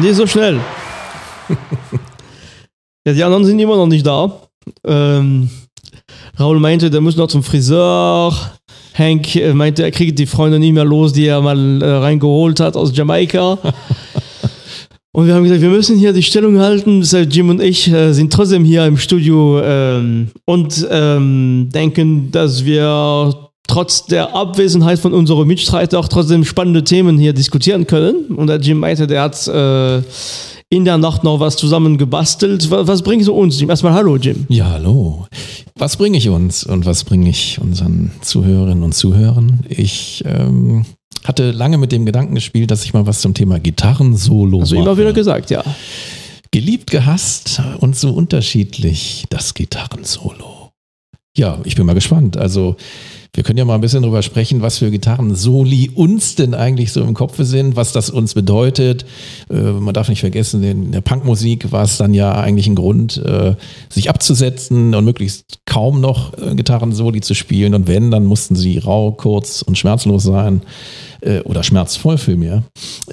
Nee, so schnell. ja, die anderen sind immer noch nicht da. Ähm, Raul meinte, der muss noch zum Friseur. Hank äh, meinte, er kriegt die Freunde nicht mehr los, die er mal äh, reingeholt hat aus Jamaika. und wir haben gesagt, wir müssen hier die Stellung halten. Deshalb Jim und ich äh, sind trotzdem hier im Studio ähm, und ähm, denken, dass wir trotz der Abwesenheit von unserer Mitstreiter auch trotzdem spannende Themen hier diskutieren können. Und der Jim meinte, der hat äh, in der Nacht noch was zusammen gebastelt. Was, was bringst du uns, Jim? Erstmal hallo, Jim. Ja, hallo. Was bringe ich uns und was bringe ich unseren Zuhörerinnen und Zuhörern? Ich ähm, hatte lange mit dem Gedanken gespielt, dass ich mal was zum Thema Gitarrensolo Also immer wieder gesagt, ja. Geliebt, gehasst und so unterschiedlich das Gitarrensolo. Ja, ich bin mal gespannt. Also wir können ja mal ein bisschen drüber sprechen, was für Gitarren-Soli uns denn eigentlich so im Kopf sind, was das uns bedeutet. Äh, man darf nicht vergessen, in der Punkmusik war es dann ja eigentlich ein Grund, äh, sich abzusetzen und möglichst kaum noch äh, Gitarren-Soli zu spielen. Und wenn, dann mussten sie rau, kurz und schmerzlos sein äh, oder schmerzvoll mir.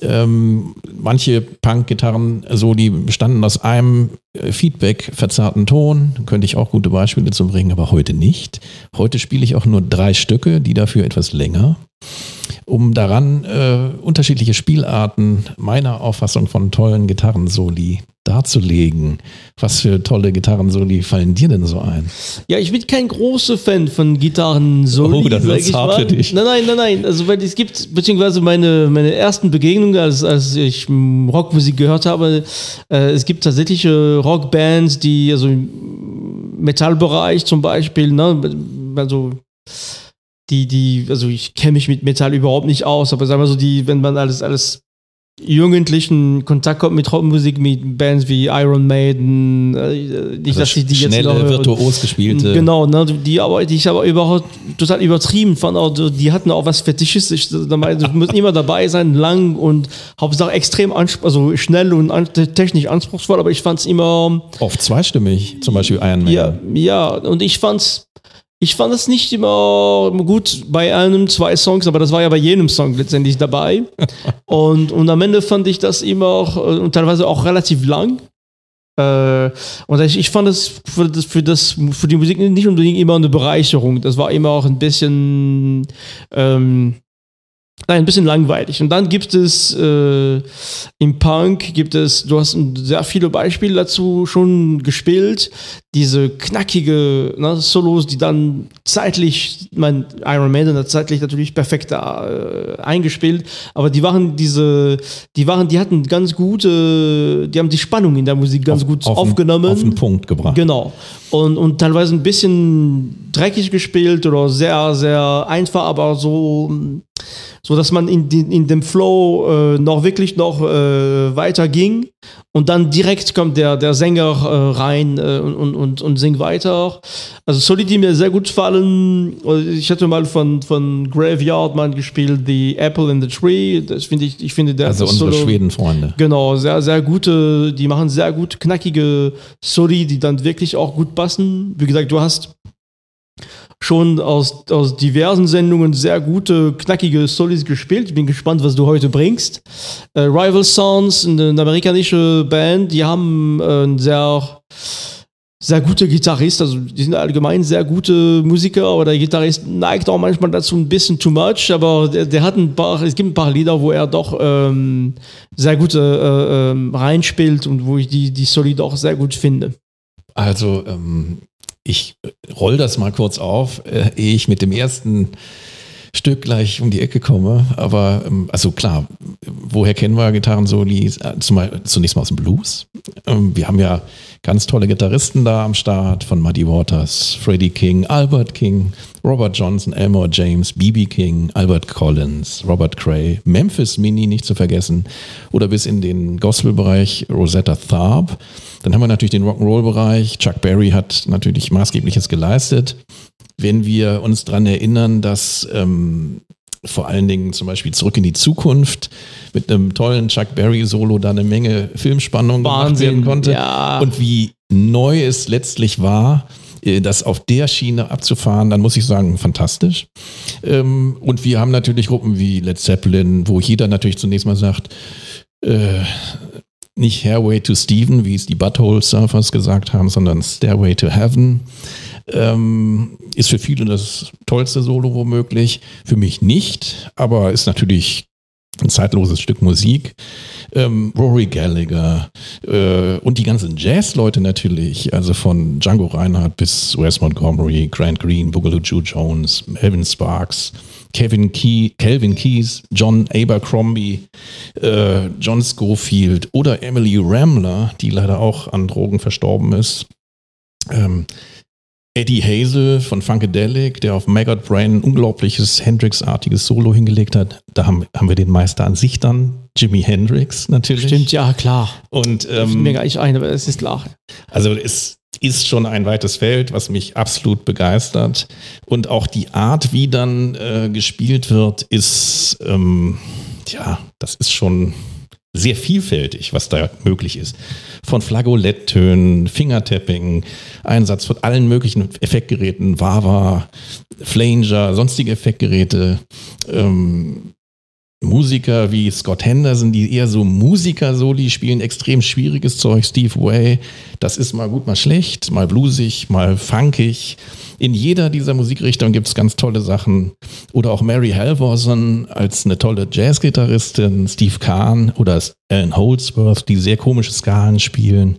Ähm, manche Punk-Gitarren-Soli bestanden aus einem äh, Feedback verzerrten Ton, könnte ich auch gute Beispiele zu bringen, aber heute nicht. Heute spiele ich auch nur drei Stücke, die dafür etwas länger, um daran äh, unterschiedliche Spielarten meiner Auffassung von tollen Gitarrensoli darzulegen. Was für tolle Gitarrensoli fallen dir denn so ein? Ja, ich bin kein großer Fan von Gitarren-Soli. Oh, das ich hart mal. für dich. Nein, nein, nein, nein. Also, weil es gibt, beziehungsweise meine, meine ersten Begegnungen, als, als ich mm, Rockmusik gehört habe, äh, es gibt tatsächlich äh, Rockbands, die, also im Metallbereich zum Beispiel, ne, also die, die, also ich kenne mich mit Metall überhaupt nicht aus, aber sagen wir so, die, wenn man alles, alles jugendlichen Kontakt kommt mit Rockmusik, mit Bands wie Iron Maiden, äh, nicht, dass ich die jetzt schnelle, noch höre. virtuos gespielte. Genau, ne, die aber, die ich aber überhaupt total übertrieben fand. Auch, die hatten auch was Fetisches. Ich, da meinte, du musst immer dabei sein, lang und Hauptsache extrem also schnell und an technisch anspruchsvoll, aber ich fand es immer. Oft zweistimmig, zum Beispiel Iron Man. Ja, ja, und ich fand's. Ich fand es nicht immer gut bei einem, zwei Songs, aber das war ja bei jedem Song letztendlich dabei. und, und am Ende fand ich das immer auch, äh, und teilweise auch relativ lang. Äh, und ich, ich fand es für, das, für, das, für die Musik nicht unbedingt immer eine Bereicherung. Das war immer auch ein bisschen, ähm, nein, ein bisschen langweilig. Und dann gibt es äh, im Punk, gibt es, du hast sehr viele Beispiele dazu schon gespielt, diese knackige ne, Solos, die dann zeitlich, mein Iron Maiden hat zeitlich natürlich perfekt da, äh, eingespielt, aber die waren diese, die waren, die hatten ganz gute, die haben die Spannung in der Musik ganz Auf- gut auf den- aufgenommen. auf den Punkt gebracht. Genau. Und, und teilweise ein bisschen dreckig gespielt oder sehr, sehr einfach, aber so, so dass man in, die, in dem Flow äh, noch wirklich noch äh, weiter ging. Und dann direkt kommt der, der Sänger äh, rein äh, und, und, und, singt weiter. Also Solid, die mir sehr gut fallen. Ich hatte mal von, von Graveyard mal gespielt, The Apple in the Tree. Das finde ich, ich finde der Also unsere Schwedenfreunde. Genau, sehr, sehr gute, die machen sehr gut knackige Soli, die dann wirklich auch gut passen. Wie gesagt, du hast schon aus, aus diversen Sendungen sehr gute, knackige Solis gespielt. Ich bin gespannt, was du heute bringst. Äh, Rival Sounds, eine, eine amerikanische Band, die haben äh, sehr, sehr gute Gitarrist, also die sind allgemein sehr gute Musiker, aber der Gitarrist neigt auch manchmal dazu ein bisschen too much, aber der, der hat ein paar, es gibt ein paar Lieder, wo er doch ähm, sehr gut äh, äh, reinspielt und wo ich die, die Soli doch sehr gut finde. Also, ähm, ich roll das mal kurz auf, äh, ehe ich mit dem ersten Stück gleich um die Ecke komme. Aber, ähm, also klar, woher kennen wir Gitarrensoli? Äh, Zumal, zunächst mal aus dem Blues. Ähm, wir haben ja ganz tolle Gitarristen da am Start, von Muddy Waters, Freddie King, Albert King, Robert Johnson, Elmore James, B.B. King, Albert Collins, Robert Cray, Memphis Mini nicht zu vergessen oder bis in den Gospel-Bereich Rosetta Tharpe. Dann haben wir natürlich den Rock'n'Roll-Bereich. Chuck Berry hat natürlich maßgebliches geleistet. Wenn wir uns daran erinnern, dass ähm, vor allen Dingen zum Beispiel Zurück in die Zukunft mit einem tollen Chuck Berry-Solo da eine Menge Filmspannung gemacht Wahnsinn, werden konnte. ja. Und wie neu es letztlich war, äh, das auf der Schiene abzufahren, dann muss ich sagen, fantastisch. Ähm, Und wir haben natürlich Gruppen wie Led Zeppelin, wo jeder natürlich zunächst mal sagt, äh, nicht Hairway to Steven, wie es die Butthole Surfers gesagt haben, sondern Stairway to Heaven. Ähm, ist für viele das tollste Solo womöglich. Für mich nicht, aber ist natürlich ein zeitloses Stück Musik. Ähm, Rory Gallagher äh, und die ganzen Jazz-Leute natürlich, also von Django Reinhardt bis Wes Montgomery, Grant Green, Boogaloo Joe Jones, Melvin Sparks, Kevin Key, Calvin Keys, John Abercrombie, äh, John Schofield oder Emily Ramler, die leider auch an Drogen verstorben ist. Ähm, Eddie Hazel von Funkadelic, der auf Maggot Brain ein unglaubliches Hendrix-artiges Solo hingelegt hat. Da haben, haben wir den Meister an sich dann. Jimi Hendrix natürlich. Stimmt, ja, klar. Und Ähm, mir ähm, gar nicht ein, aber es ist klar. also es ist schon ein weites Feld, was mich absolut begeistert. Und auch die Art, wie dann äh, gespielt wird, ist, ähm, ja, das ist schon sehr vielfältig, was da möglich ist. Von Flageoletttönen, Fingertapping, Einsatz von allen möglichen Effektgeräten, Wawa, Flanger, sonstige Effektgeräte, ähm, Musiker wie Scott Henderson, die eher so Musiker-Soli spielen, extrem schwieriges Zeug, Steve Way, das ist mal gut, mal schlecht, mal bluesig, mal funkig. In jeder dieser Musikrichtungen gibt es ganz tolle Sachen. Oder auch Mary Halvorson als eine tolle Jazzgitarristin, Steve Kahn oder Alan Holdsworth, die sehr komische Skalen spielen.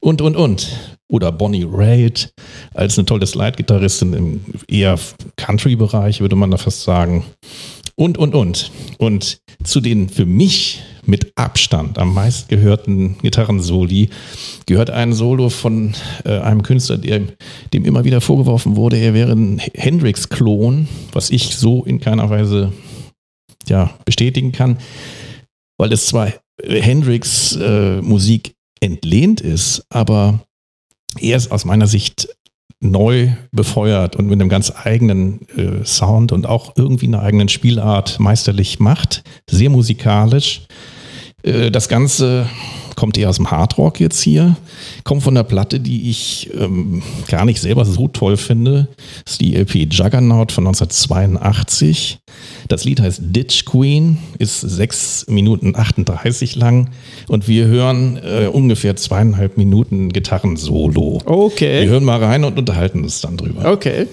Und, und, und. Oder Bonnie Raitt als eine tolle Slide-Gitarristin im eher Country-Bereich, würde man da fast sagen. Und, und, und. Und zu den für mich mit Abstand. Am meistgehörten Gitarrensoli. Gehört ein Solo von äh, einem Künstler, der, dem immer wieder vorgeworfen wurde, er wäre ein Hendrix-Klon, was ich so in keiner Weise ja, bestätigen kann, weil es zwar Hendrix äh, entlehnt ist, aber er ist aus meiner Sicht neu befeuert und mit einem ganz eigenen äh, Sound und auch irgendwie einer eigenen Spielart meisterlich macht. Sehr musikalisch. Äh, das Ganze kommt eher aus dem Hardrock jetzt hier, kommt von der Platte, die ich ähm, gar nicht selber so toll finde. Das ist die LP Juggernaut von 1982. Das Lied heißt Ditch Queen, ist 6 Minuten 38 lang und wir hören äh, ungefähr zweieinhalb Minuten Gitarrensolo. Wir Okay. hören mal rein und unterhalten uns dann drüber. Okay.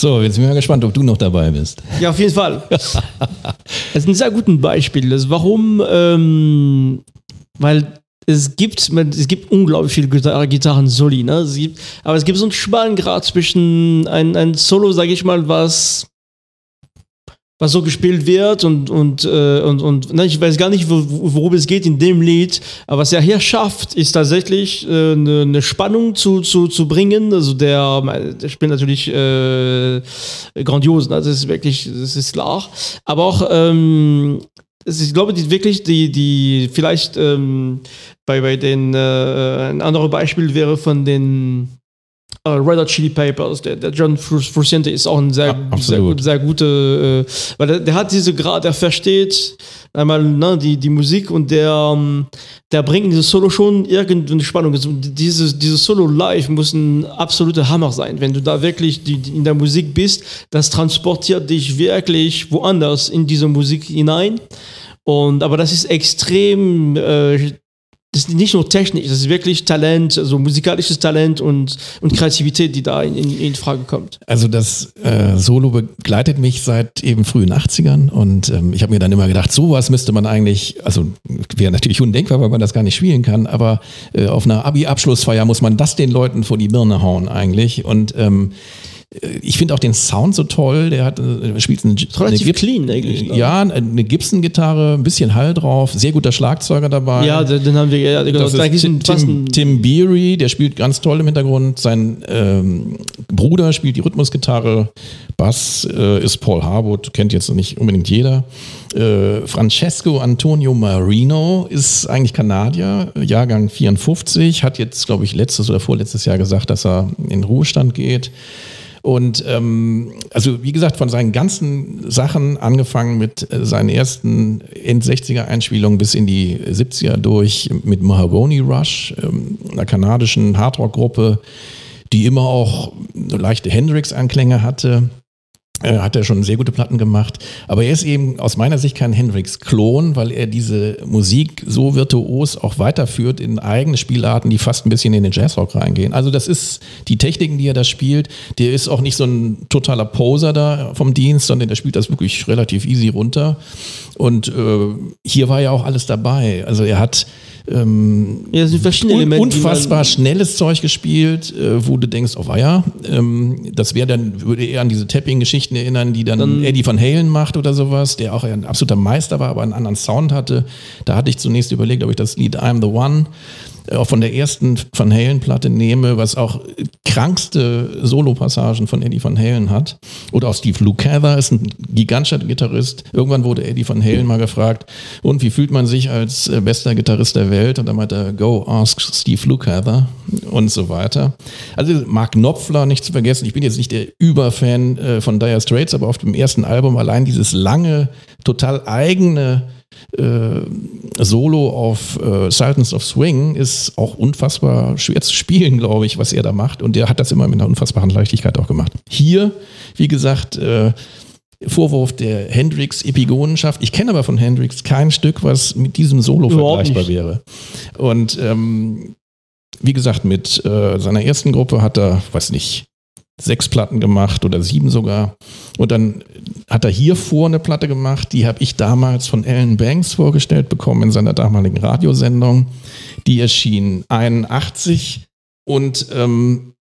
So, jetzt bin ich mal gespannt, ob du noch dabei bist. Ja, auf jeden Fall. das ist ein sehr gutes Beispiel. Das warum, ähm, weil es gibt, es gibt unglaublich viele Gitar Gitarren-Soli, ne? Es gibt, aber es gibt so einen schmalen Grad zwischen ein, ein Solo, sage ich mal, was was so gespielt wird und und äh, und, und ne, ich weiß gar nicht, worum es geht in dem Lied, aber was er hier schafft, ist tatsächlich äh, eine, eine Spannung zu, zu, zu bringen. Also der, der spielt natürlich äh, grandios, ne? das ist wirklich, das ist klar. Aber auch ähm, ich glaube, die wirklich, die, die vielleicht ähm, bei, bei den, äh, ein anderes Beispiel wäre von den Uh, Red Hot Chili Papers, der, der John Frusciante ist auch ein sehr, ja, sehr, sehr guter, äh, weil der, der, hat diese Grad, der versteht einmal ne, die, die Musik und der, um, der bringt in dieses Solo schon irgendeine Spannung. Also dieses, dieses Solo live muss ein absoluter Hammer sein. Wenn du da wirklich die, die in der Musik bist, das transportiert dich wirklich woanders in diese Musik hinein. Und, aber das ist extrem äh, das ist nicht nur Technik, das ist wirklich Talent, also musikalisches Talent und, und Kreativität, die da in, in, in Frage kommt. Also das äh, Solo begleitet mich seit eben frühen 80ern und ähm, ich habe mir dann immer gedacht, sowas müsste man eigentlich, also wäre natürlich undenkbar, weil man das gar nicht spielen kann, aber äh, auf einer Abi-Abschlussfeier muss man das den Leuten vor die Birne hauen eigentlich und ähm, ich finde auch den Sound so toll. Der hat äh, spielt eine, relativ eine clean eigentlich. Ja, eine Gibson-Gitarre, ein bisschen Hall drauf, sehr guter Schlagzeuger dabei. Ja, den haben wir ja. Das ist Tim, Tim, Tim Beery, der spielt ganz toll im Hintergrund. Sein ähm, Bruder spielt die Rhythmusgitarre. Bass äh, ist Paul Harwood, kennt jetzt nicht unbedingt jeder. Äh, Francesco Antonio Marino ist eigentlich Kanadier, Jahrgang 54, hat jetzt, glaube ich, letztes oder vorletztes Jahr gesagt, dass er in Ruhestand geht. Und ähm, also wie gesagt, von seinen ganzen Sachen, angefangen mit äh, seinen ersten End-60er-Einspielungen bis in die 70er durch mit Mahogany Rush, ähm, einer kanadischen Hardrock-Gruppe, die immer auch leichte Hendrix-Anklänge hatte hat er schon sehr gute Platten gemacht. Aber er ist eben aus meiner Sicht kein Hendrix-Klon, weil er diese Musik so virtuos auch weiterführt in eigene Spielarten, die fast ein bisschen in den Jazzrock reingehen. Also das ist die Techniken, die er da spielt. Der ist auch nicht so ein totaler Poser da vom Dienst, sondern der spielt das wirklich relativ easy runter. Und äh, hier war ja auch alles dabei. Also er hat ähm, ja, un unfassbar schnelles Zeug gespielt, äh, wo du denkst, oh ja, ähm, das wäre dann, würde eher an diese Tapping-Geschichten erinnern, die dann, dann, Eddie Van Halen macht oder sowas, der auch ein absoluter Meister war, aber einen anderen Sound hatte. Da hatte ich zunächst überlegt, ob ich das Lied I'm the One auch von der ersten Van Halen-Platte nehme, was auch krankste Solo-Passagen von Eddie Van Halen hat. Oder auch Steve Lukather ist ein gigantischer Gitarrist. Irgendwann wurde Eddie Van Halen mal gefragt, und wie fühlt man sich als äh, bester Gitarrist der Welt? Und dann meinte er, go ask Steve Lukather und so weiter. Also Mark Knopfler, nicht zu vergessen, ich bin jetzt nicht der Überfan äh, von Dire Straits, aber auf dem ersten Album allein dieses lange, total eigene äh, Solo auf äh, Sultans of Swing ist auch unfassbar schwer zu spielen, glaube ich, was er da macht. Und der hat das immer mit einer unfassbaren Leichtigkeit auch gemacht. Hier, wie gesagt, äh, Vorwurf der Hendrix-Epigonenschaft. Ich kenne aber von Hendrix kein Stück, was mit diesem Solo Überhaupt vergleichbar nicht. wäre. Und ähm, wie gesagt, mit äh, seiner ersten Gruppe hat er, weiß nicht, sechs Platten gemacht oder sieben sogar. Und dann hat er hier vor eine Platte gemacht, die habe ich damals von Alan Banks vorgestellt bekommen in seiner damaligen Radiosendung. Die erschien 81 und ähm,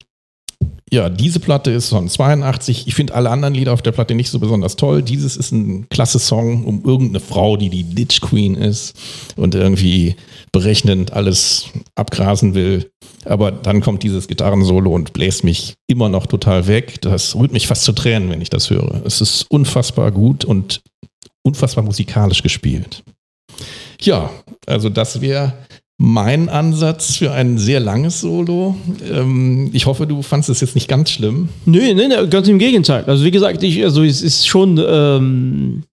ja, diese Platte ist von 82. Ich finde alle anderen Lieder auf der Platte nicht so besonders toll. Dieses ist ein klasse Song um irgendeine Frau, die die Ditch Queen ist und irgendwie berechnend alles abgrasen will. Aber dann kommt dieses Gitarrensolo und bläst mich immer noch total weg. Das rührt mich fast zu Tränen, wenn ich das höre. Es ist unfassbar gut und unfassbar musikalisch gespielt. Ja, also das wäre mein Ansatz für ein sehr langes Solo. Ähm, ich hoffe, du fandest es jetzt nicht ganz schlimm. Nö, nee, nee, ganz im Gegenteil. Also wie gesagt, ich, also es ist schon, ähm,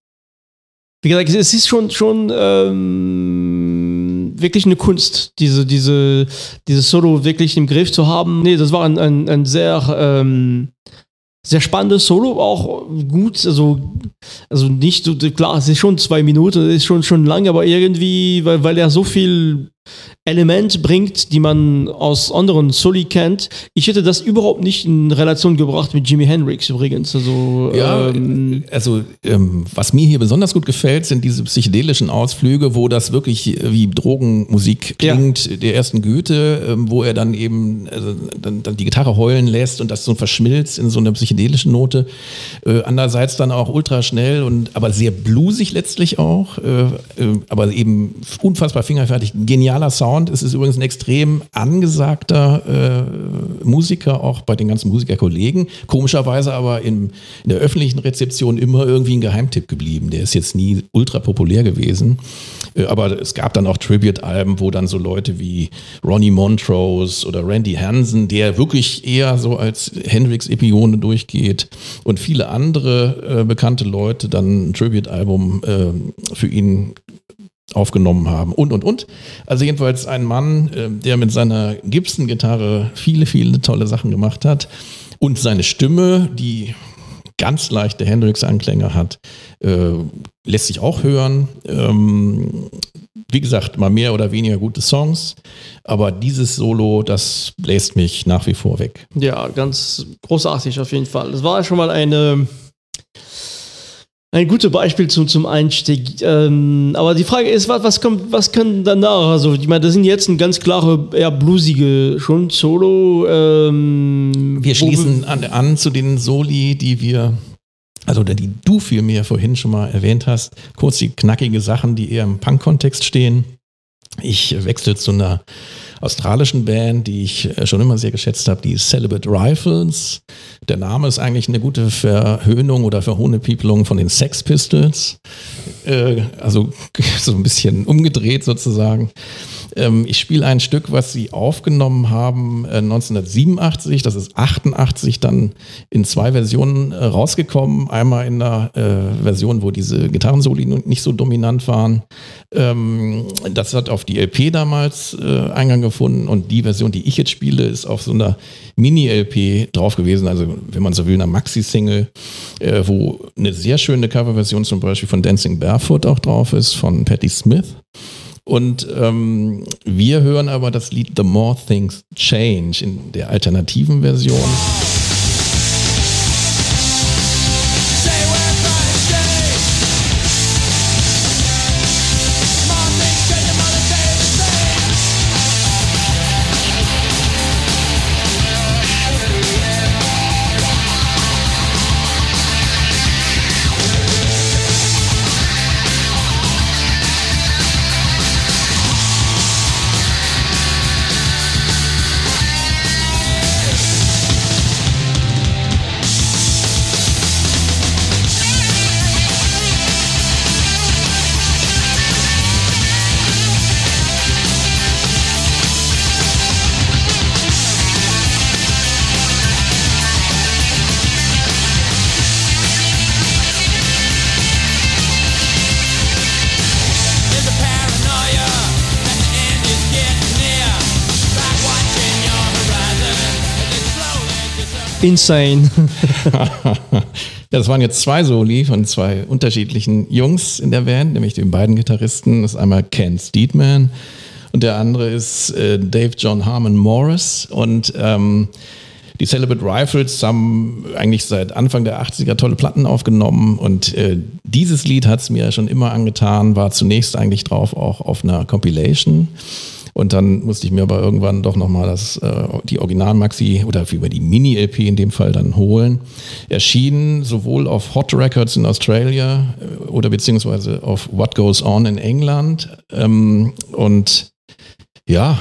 wie gesagt, es ist schon, schon ähm, wirklich eine Kunst, diese, diese, dieses Solo wirklich im Griff zu haben. Nee, das war ein, ein, ein sehr, ähm, sehr spannendes Solo, auch gut, also, also nicht so, klar, es ist schon zwei Minuten, es ist schon, schon lang, aber irgendwie, weil, weil er so viel Element bringt, die man aus anderen Soli kennt. Ich hätte das überhaupt nicht in Relation gebracht mit Jimi Hendrix übrigens. Also, ja, ähm, also ähm, was mir hier besonders gut gefällt, sind diese psychedelischen Ausflüge, wo das wirklich wie Drogenmusik klingt, ja. der ersten Goethe, ähm, wo er dann eben äh, dann, dann, die Gitarre heulen lässt und das so verschmilzt in so einer psychedelischen Note. Äh, andererseits dann auch ultra schnell und aber sehr bluesig letztlich auch, äh, äh aber eben unfassbar fingerfertig, genialer Sound Sound. Es ist übrigens ein extrem angesagter äh, Musiker, auch bei den ganzen Musikerkollegen. Komischerweise aber in, in der öffentlichen Rezeption immer irgendwie ein Geheimtipp geblieben. Der ist jetzt nie ultra populär gewesen. Äh, aber es gab dann auch Tribute-Alben, wo dann so Leute wie Ronnie Montrose oder Randy Hansen, der wirklich eher so als Hendrix-Epione durchgeht und viele andere äh, bekannte Leute dann ein Tribute-Album äh, für ihn aufgenommen haben und, und, und. Also jedenfalls ein Mann, äh, der mit seiner Gibson-Gitarre viele, viele tolle Sachen gemacht hat und seine Stimme, die ganz leichte Hendrix-Anklänge hat, äh, lässt sich auch hören. Ähm, wie gesagt, mal mehr oder weniger gute Songs, aber dieses Solo, das bläst mich nach wie vor weg. Ja, ganz großartig auf jeden Fall. Das war schon mal eine ein gutes Beispiel zum, zum Einstieg. Ähm, aber die Frage ist, was, was kommt, was kann danach? Also, ich meine, das sind jetzt ein ganz klare, eher blusige schon Solo. Ähm, wir schließen an, an zu den Soli, die wir also die du vielmehr vorhin schon mal erwähnt hast, kurz die knackige Sachen, die eher im Punk-Kontext stehen. Ich wechsle zu einer australischen Band, die ich äh, schon immer sehr geschätzt habe, die Celibate Rifles. Der Name ist eigentlich eine gute Verhöhnung oder Verhohnepiepelung von den Sex Pistols. Äh, also so ein bisschen umgedreht sozusagen. Ähm, ich spiele ein Stück, was sie aufgenommen haben äh, 1987. Das ist 88 dann in zwei Versionen äh, rausgekommen. Einmal in der äh, Version, wo diese Gitarrensoli nicht so dominant waren. Ähm, das hat auf die LP damals äh, Eingang gefunden und die Version, die ich jetzt spiele, ist auf so einer Mini-LP drauf gewesen. Also wenn man so will, einer Maxi-Single, äh, wo eine sehr schöne Coverversion zum Beispiel von Dancing Barefoot auch drauf ist, von Patti Smith. Und ähm, wir hören aber das Lied The More Things Change in der alternativen Version. Insane. das waren jetzt zwei Soli von zwei unterschiedlichen Jungs in der Band, nämlich den beiden Gitarristen. Das ist einmal Ken Steedman und der andere ist äh, Dave John Harmon Morris. Und ähm, die Celibate Rifles haben eigentlich seit Anfang der 80er tolle Platten aufgenommen und äh, dieses Lied hat es mir schon immer angetan, war zunächst eigentlich drauf auch auf einer Compilation. Und dann musste ich mir aber irgendwann doch nochmal das, äh, die Original-Maxi oder über die Mini-LP in dem Fall dann holen. Erschienen sowohl auf Hot Records in Australia äh, oder beziehungsweise auf What Goes On in England. Ähm, und ja,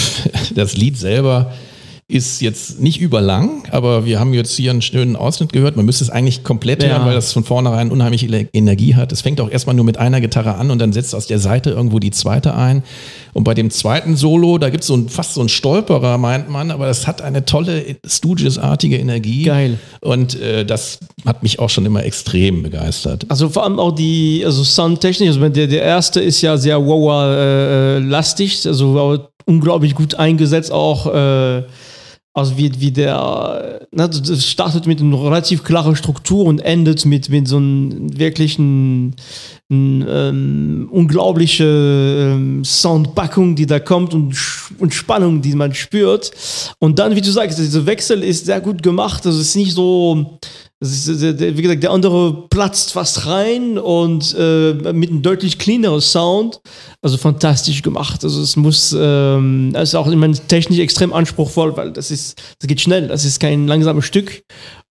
das Lied selber ist jetzt nicht überlang, aber wir haben jetzt hier einen schönen Ausschnitt gehört. Man müsste es eigentlich komplett ja. hören, weil das von vornherein unheimlich Energie hat. Es fängt auch erstmal nur mit einer Gitarre an und dann setzt aus der Seite irgendwo die zweite ein. Und bei dem zweiten Solo, da gibt es so ein, fast so einen Stolperer, meint man, aber das hat eine tolle Stooges-artige Energie. Geil. Und äh, das hat mich auch schon immer extrem begeistert. Also vor allem auch die, also Soundtechnik, also der, der erste ist ja sehr wow-lastig, äh, also unglaublich gut eingesetzt, auch äh, also wie, wie der, ne, das startet mit einer relativ klaren Struktur und endet mit, mit so einem wirklichen ähm, unglaubliche ähm, Soundpackung, die da kommt und, und Spannung, die man spürt. Und dann, wie du sagst, dieser Wechsel ist sehr gut gemacht. Also es ist nicht so, ist, wie gesagt, der andere platzt fast rein und äh, mit einem deutlich cleaneren Sound. Also fantastisch gemacht. Also es muss, ähm, ist auch ich meine, technisch extrem anspruchsvoll, weil das ist, das geht schnell. Das ist kein langsames Stück.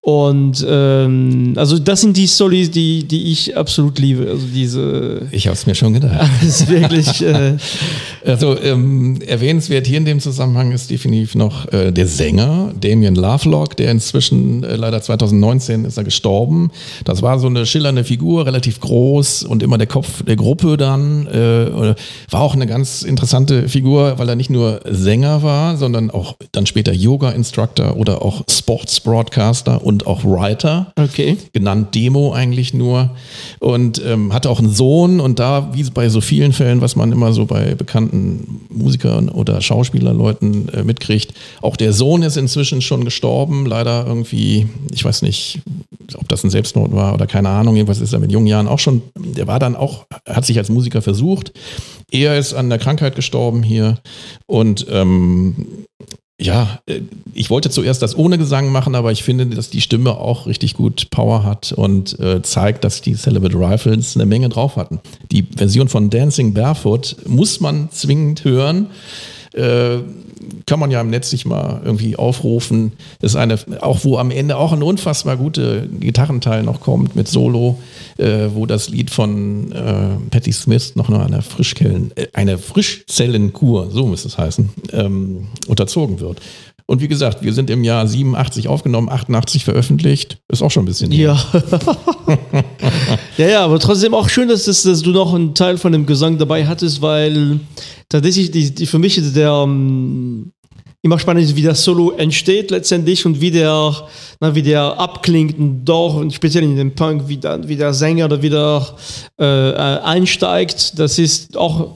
Und ähm, also das sind die Solis, die, die ich absolut liebe. Also diese. Ich habe es mir schon gedacht. ist wirklich. Äh, also ähm, erwähnenswert hier in dem Zusammenhang ist definitiv noch äh, der Sänger Damien Lovelock, der inzwischen äh, leider 2019 ist er gestorben. Das war so eine schillernde Figur, relativ groß und immer der Kopf der Gruppe dann. Äh, war auch eine ganz interessante Figur, weil er nicht nur Sänger war, sondern auch dann später Yoga-Instructor oder auch Sports-Broadcaster und auch Writer. Okay. Genannt Demo eigentlich nur. Und ähm, hatte auch einen Sohn und da, wie bei so vielen Fällen, was man immer so bei bekannten Musikern oder Schauspielerleuten äh, mitkriegt, auch der Sohn ist inzwischen schon gestorben. Leider irgendwie, ich weiß nicht, ob das ein Selbstmord war oder keine Ahnung. Jedenfalls ist er mit jungen Jahren auch schon, der war dann auch, hat sich als Musiker versucht. Er ist an der Krankheit gestorben hier und ähm, ja, äh, ich wollte zuerst das ohne Gesang machen, aber ich finde, dass die Stimme auch richtig gut Power hat und äh, zeigt, dass die Celibate Rifles eine Menge drauf hatten. Die Version von Dancing Barefoot muss man zwingend hören. Äh, kann man ja im Netz sich mal irgendwie aufrufen. Das ist eine, auch wo am Ende auch ein unfassbar gute Gitarrenteil noch kommt mit Solo, äh, wo das Lied von äh, Patti Smith noch noch einer Frischkellen, äh, eine Frischzellenkur, so muss es heißen, ähm, unterzogen wird. Und wie gesagt, wir sind im Jahr 87 aufgenommen, 88 veröffentlicht. Ist auch schon ein bisschen. Ja. ja, ja, aber trotzdem auch schön, dass, das, dass du noch einen Teil von dem Gesang dabei hattest, weil tatsächlich die, die für mich der ähm, immer spannend ist, wie das Solo entsteht letztendlich und wie der, na, wie der abklingt und doch, und speziell in dem Punk, wie, dann, wie der Sänger da wieder äh, einsteigt. Das ist auch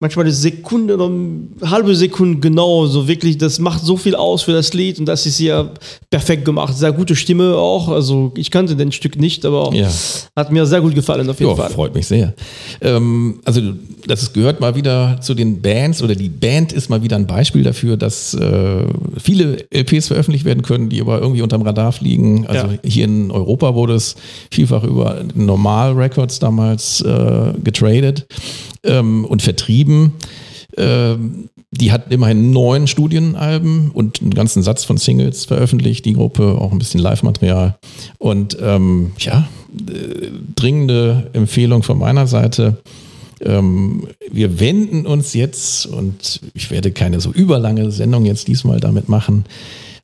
manchmal eine Sekunde oder eine halbe Sekunde genau, so wirklich, das macht so viel aus für das Lied und das ist ja perfekt gemacht. Sehr gute Stimme auch, also ich kannte den Stück nicht, aber ja. hat mir sehr gut gefallen auf jeden jo, Fall. freut mich sehr. Ähm, also das gehört mal wieder zu den Bands oder die Band ist mal wieder ein Beispiel dafür, dass äh, viele LPs veröffentlicht werden können, die aber irgendwie unterm Radar fliegen. Also ja. hier in Europa wurde es vielfach über Normal Records damals äh, getradet ähm, und vertrieben. Ähm, die hat immerhin neun Studienalben und einen ganzen Satz von Singles veröffentlicht, die Gruppe, auch ein bisschen Live-Material. Und ähm, ja, äh, dringende Empfehlung von meiner Seite. Ähm, wir wenden uns jetzt, und ich werde keine so überlange Sendung jetzt diesmal damit machen,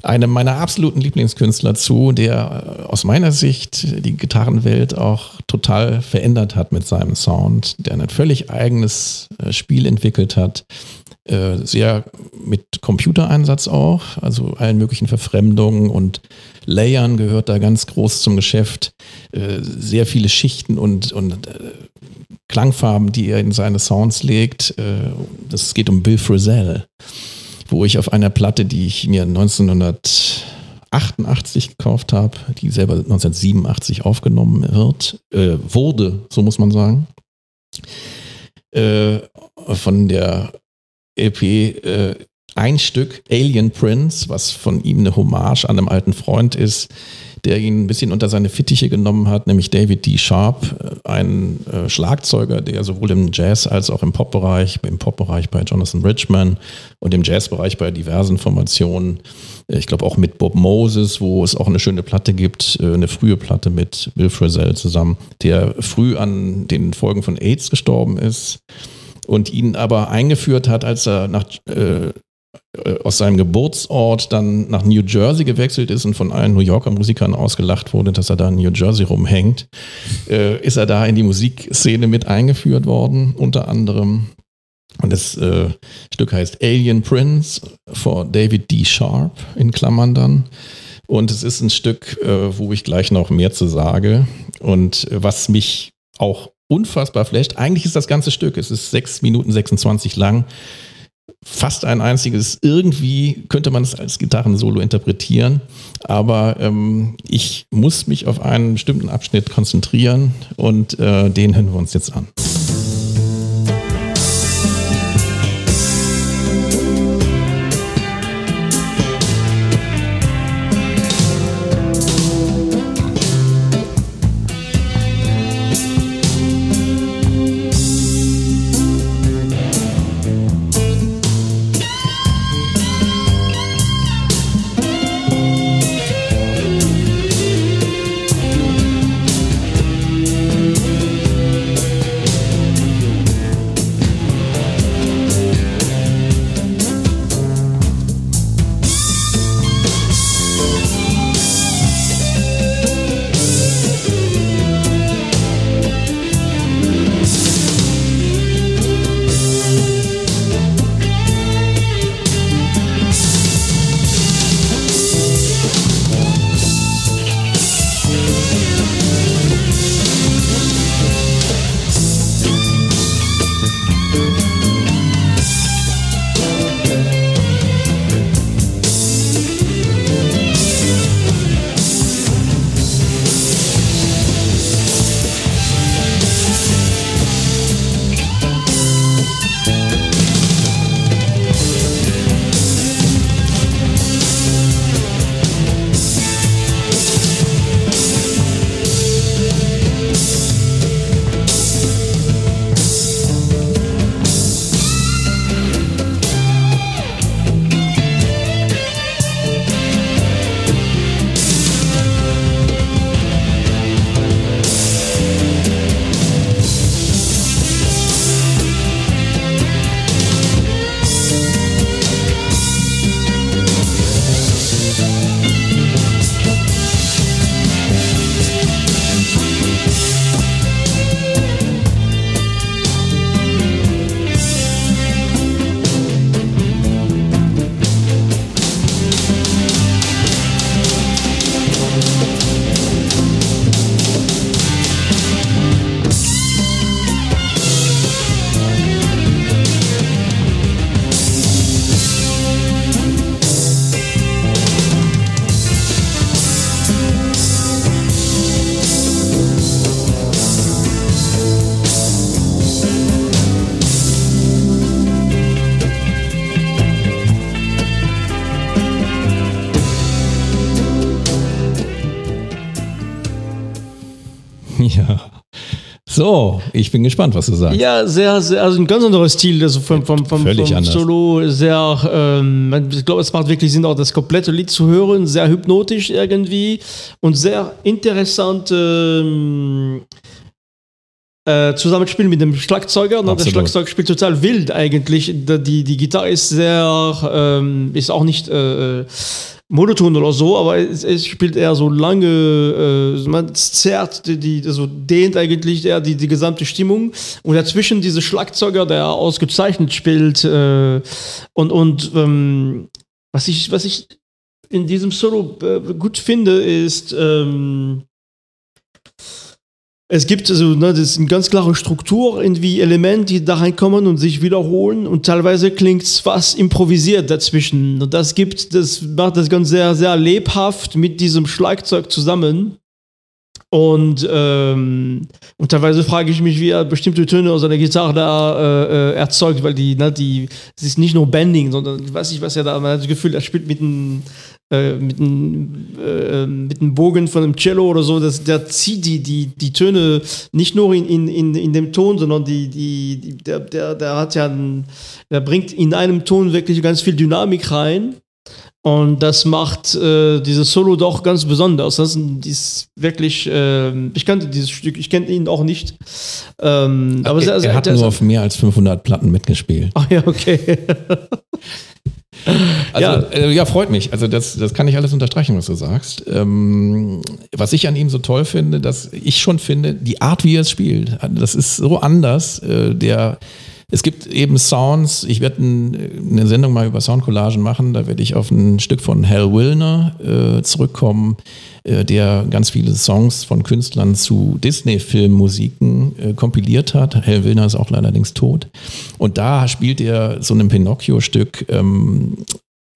einem meiner absoluten Lieblingskünstler zu, der äh, aus meiner Sicht die Gitarrenwelt auch total verändert hat mit seinem Sound, der ein völlig eigenes äh, Spiel entwickelt hat, äh, sehr mit Computereinsatz auch, also allen möglichen Verfremdungen und Layern gehört da ganz groß zum Geschäft, sehr viele Schichten und, und Klangfarben, die er in seine Sounds legt. Es geht um Bill Frisell wo ich auf einer Platte, die ich mir 1988 gekauft habe, die selber 1987 aufgenommen wird, äh, wurde, so muss man sagen, äh, von der LP äh, ein Stück Alien Prince, was von ihm eine Hommage an einem alten Freund ist, der ihn ein bisschen unter seine Fittiche genommen hat, nämlich David D. Sharp, äh, ein äh, Schlagzeuger, der sowohl im Jazz als auch im Popbereich, im Popbereich bei Jonathan Richman und im Jazzbereich bei diversen Formationen, äh, ich glaube auch mit Bob Moses, wo es auch eine schöne Platte gibt, eine frühe Platte mit Bill Frisell zusammen, der früh an den Folgen von AIDS gestorben ist und ihn aber eingeführt hat, als er nach äh, aus seinem Geburtsort dann nach New Jersey gewechselt ist und von allen New Yorker Musikern ausgelacht wurde, dass er da in New Jersey rumhängt, äh, ist er da in die Musikszene mit eingeführt worden, unter anderem. Und das äh, Stück heißt Alien Prince for David D. Sharp in Klammern dann. Und es ist ein Stück, äh, wo ich gleich noch mehr zu sage und äh, was mich auch unfassbar flasht. Eigentlich ist das ganze Stück, es ist 6 Minuten 26 lang fast ein einziges. Irgendwie könnte man es als Gitarrensolo interpretieren, aber ähm, ich muss mich auf einen bestimmten Abschnitt konzentrieren und äh, den hören wir uns jetzt an. So, ich bin gespannt, was du sagst. Ja, sehr, sehr, also ein ganz anderer Stil, also vom, vom, vom, Völlig vom anders. Solo, sehr, ähm, ich glaube, es macht wirklich Sinn, auch das komplette Lied zu hören, sehr hypnotisch irgendwie und sehr interessant ähm, äh, Zusammenspiel mit dem Schlagzeuger. Ne? Das Absolut. Schlagzeug spielt total wild eigentlich. Die, die Gitarre ist sehr, ähm, ist auch nicht äh, monoton oder so, aber es, es spielt eher so lange, äh, man zerrt, die, die, also dehnt eigentlich eher die, die gesamte Stimmung. Und dazwischen diese Schlagzeuger, der ausgezeichnet spielt äh, und, und ähm, was ich, was ich in diesem Solo äh, gut finde, ist, ähm, es gibt also, ne, das ist eine ganz klare Struktur, irgendwie Elemente, die da reinkommen und sich wiederholen und teilweise klingt es fast improvisiert dazwischen. Und das gibt, das macht das ganz sehr, sehr lebhaft mit diesem Schlagzeug zusammen. Und, ähm, und teilweise frage ich mich, wie er bestimmte Töne aus einer Gitarre da äh, äh, erzeugt, weil die, ne, die, es ist nicht nur Bending, sondern ich weiß nicht, was er da, man hat das Gefühl, er spielt mit einem äh, mit einem äh, mit einem Bogen von einem Cello oder so, das, der zieht die, die, die Töne nicht nur in, in, in, in dem Ton, sondern die, die, die, der, der, der hat ja einen, der bringt in einem Ton wirklich ganz viel Dynamik rein. Und das macht äh, dieses Solo doch ganz besonders. Das ist wirklich, äh, ich kannte dieses Stück, ich kenne ihn auch nicht. Ähm, aber er, sehr er hat nur auf mehr als 500 Platten mitgespielt. Ach ja, okay. Also, Ja. Äh, ja, freut mich. Also das, das kann ich alles unterstreichen, was du sagst. Ähm, was ich an ihm so toll finde, dass ich schon finde, die Art, wie er es spielt, das ist so anders. Äh, der Es gibt eben Sounds, ich werde eine Sendung mal über Soundcollagen machen, da werde ich auf ein Stück von Hal Wilner äh, zurückkommen, äh, der ganz viele Songs von Künstlern zu Disney-Filmmusiken äh, kompiliert hat. Hal Wilner ist auch allerdings tot. Und da spielt er so ein Pinocchio-Stück ähm,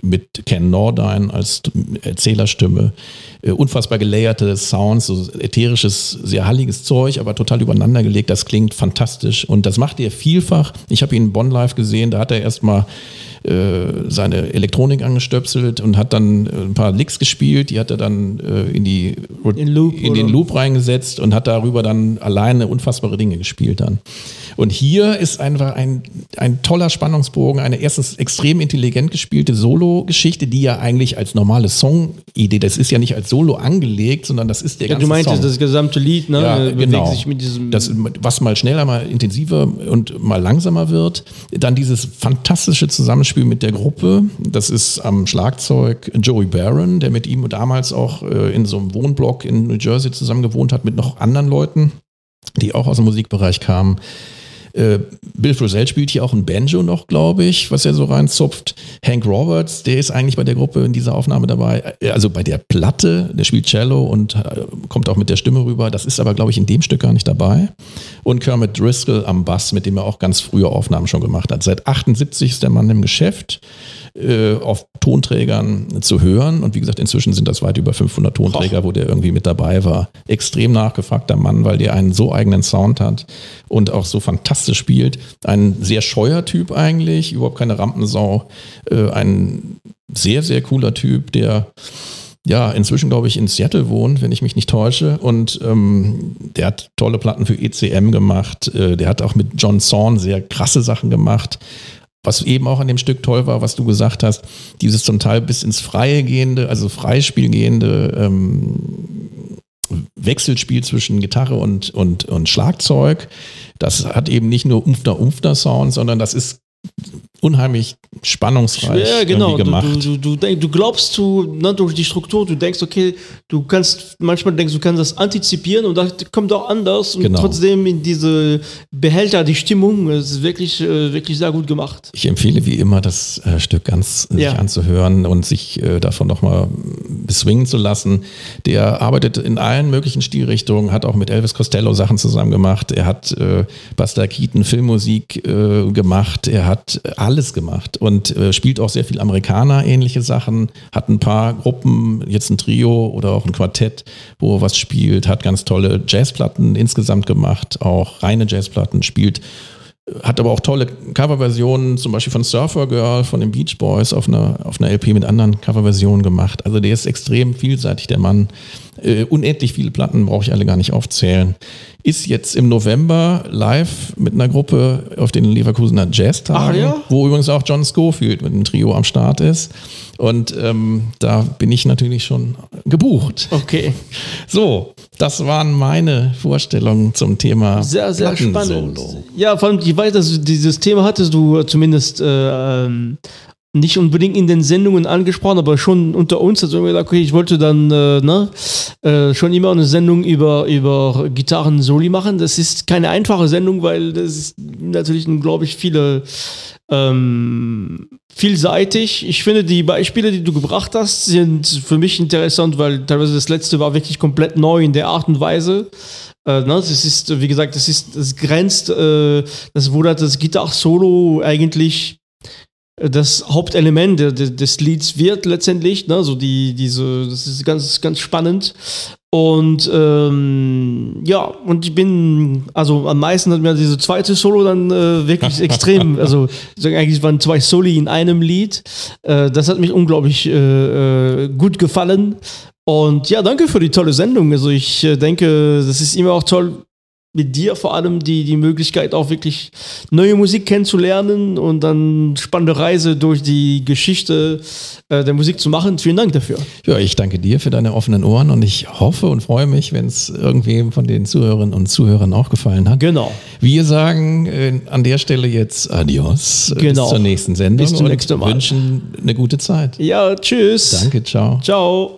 mit Ken Nordine als Erzählerstimme. Äh, unfassbar gelayerte Sounds, so ätherisches, sehr halliges Zeug, aber total übereinander gelegt. Das klingt fantastisch und das macht er vielfach. Ich habe ihn in Bonn live gesehen, da hat er erstmal äh, seine Elektronik angestöpselt und hat dann äh, ein paar Licks gespielt, die hat er dann äh, in, die, in, Loop, in den Loop reingesetzt und hat darüber dann alleine unfassbare Dinge gespielt dann. Und hier ist einfach ein, ein toller Spannungsbogen, eine erstens extrem intelligent gespielte Solo-Geschichte, die ja eigentlich als normale Song-Idee, das ist ja nicht als Solo angelegt, sondern das ist der ja, ganze Du meintest Song. das gesamte Lied, ne? Ja, genau. sich mit diesem das, was mal schneller, mal intensiver und mal langsamer wird. Dann dieses fantastische Zusammenspiel mit der Gruppe. Das ist am Schlagzeug Joey Barron, der mit ihm damals auch äh, in so einem Wohnblock in New Jersey zusammen gewohnt hat mit noch anderen Leuten, die auch aus dem Musikbereich kamen. Äh, Bill Frisell spielt hier auch ein Banjo noch, glaube ich, was er so reinzupft. Hank Roberts, der ist eigentlich bei der Gruppe in dieser Aufnahme dabei, äh, also bei der Platte, der spielt Cello und äh, kommt auch mit der Stimme rüber. Das ist aber, glaube ich, in dem Stück gar nicht dabei. Und Kermit Driscoll am Bass, mit dem er auch ganz frühe Aufnahmen schon gemacht hat. Seit 78 ist der Mann im Geschäft äh, auf Tonträgern zu hören. Und wie gesagt, inzwischen sind das weit über 500 Tonträger, wo der irgendwie mit dabei war. Extrem nachgefragter Mann, weil der einen so eigenen Sound hat und auch so fantastisch spielt. Ein sehr scheuer Typ eigentlich, überhaupt keine Rampensau. Äh, ein sehr, sehr cooler Typ, der ja, inzwischen glaube ich in Seattle wohnt, wenn ich mich nicht täusche. Und ähm, der hat tolle Platten für ECM gemacht. Äh, der hat auch mit John Zorn sehr krasse Sachen gemacht. Was eben auch an dem Stück toll war, was du gesagt hast, dieses zum Teil bis ins Freie gehende, also Freispiel gehende ähm, Wechselspiel zwischen Gitarre und, und, und Schlagzeug. Das hat eben nicht nur Umfner-Umfner-Sound, sondern das ist unheimlich spannungsreich ja, genau. gemacht. Du, du, du, du glaubst du, ne, durch die Struktur, du denkst, okay, du kannst, manchmal denkst du, kannst das antizipieren und das kommt auch anders und genau. trotzdem in diese Behälter, die Stimmung, ist wirklich, äh, wirklich sehr gut gemacht. Ich empfehle wie immer, das äh, Stück ganz ja. sich anzuhören und sich äh, davon nochmal beswingen zu lassen. Der arbeitet in allen möglichen Stilrichtungen, hat auch mit Elvis Costello Sachen zusammen gemacht, er hat äh, Buster Keaton Filmmusik äh, gemacht, er hat alles gemacht und äh, spielt auch sehr viel Amerikaner-ähnliche Sachen, hat ein paar Gruppen, jetzt ein Trio oder auch ein Quartett, wo er was spielt, hat ganz tolle Jazzplatten insgesamt gemacht, auch reine Jazzplatten, spielt hat aber auch tolle Coverversionen, zum Beispiel von Surfer Girl, von den Beach Boys auf einer, auf einer LP mit anderen Coverversionen gemacht. Also der ist extrem vielseitig, der Mann. Äh, unendlich viele Platten brauche ich alle gar nicht aufzählen. Ist jetzt im November live mit einer Gruppe auf den Leverkusener Jazz-Tagen, ja? wo übrigens auch John Schofield mit einem Trio am Start ist. Und ähm, da bin ich natürlich schon gebucht. Okay. So, das waren meine Vorstellungen zum Thema. Sehr, sehr spannend. Ja, vor allem, ich weiß, dass dieses Thema hattest du zumindest äh, ähm, nicht unbedingt in den Sendungen angesprochen, aber schon unter uns. Also gesagt, okay, ich wollte dann äh, ne, äh, schon immer eine Sendung über, über Gitarren-Soli machen. Das ist keine einfache Sendung, weil das ist natürlich, glaube ich, viele ähm, vielseitig. Ich finde, die Beispiele, die du gebracht hast, sind für mich interessant, weil teilweise das letzte war wirklich komplett neu in der Art und Weise. Äh, ne, das ist, wie gesagt, das ist, das grenzt, äh, das wurde das Gitarre-Solo eigentlich das Hauptelement des Lieds wird letztendlich, ne, so die, diese, das ist ganz, ganz spannend. Und ähm, ja, und ich bin, also am meisten hat mir diese zweite Solo dann äh, wirklich extrem, also eigentlich waren zwei Soli in einem Lied. Äh, das hat mich unglaublich äh, äh, gut gefallen. Und ja, danke für die tolle Sendung. Also ich äh, denke, das ist immer auch toll, mit dir vor allem die, die Möglichkeit, auch wirklich neue Musik kennenzulernen und dann spannende Reise durch die Geschichte äh, der Musik zu machen. Vielen Dank dafür. Ja, ich danke dir für deine offenen Ohren und ich hoffe und freue mich, wenn es irgendwem von den Zuhörerinnen und Zuhörern auch gefallen hat. Genau. Wir sagen äh, an der Stelle jetzt Adios. Äh, genau. Bis zur nächsten Sendung. Bis zum nächsten Mal. wünschen eine gute Zeit. Ja, tschüss. Danke, ciao. Ciao.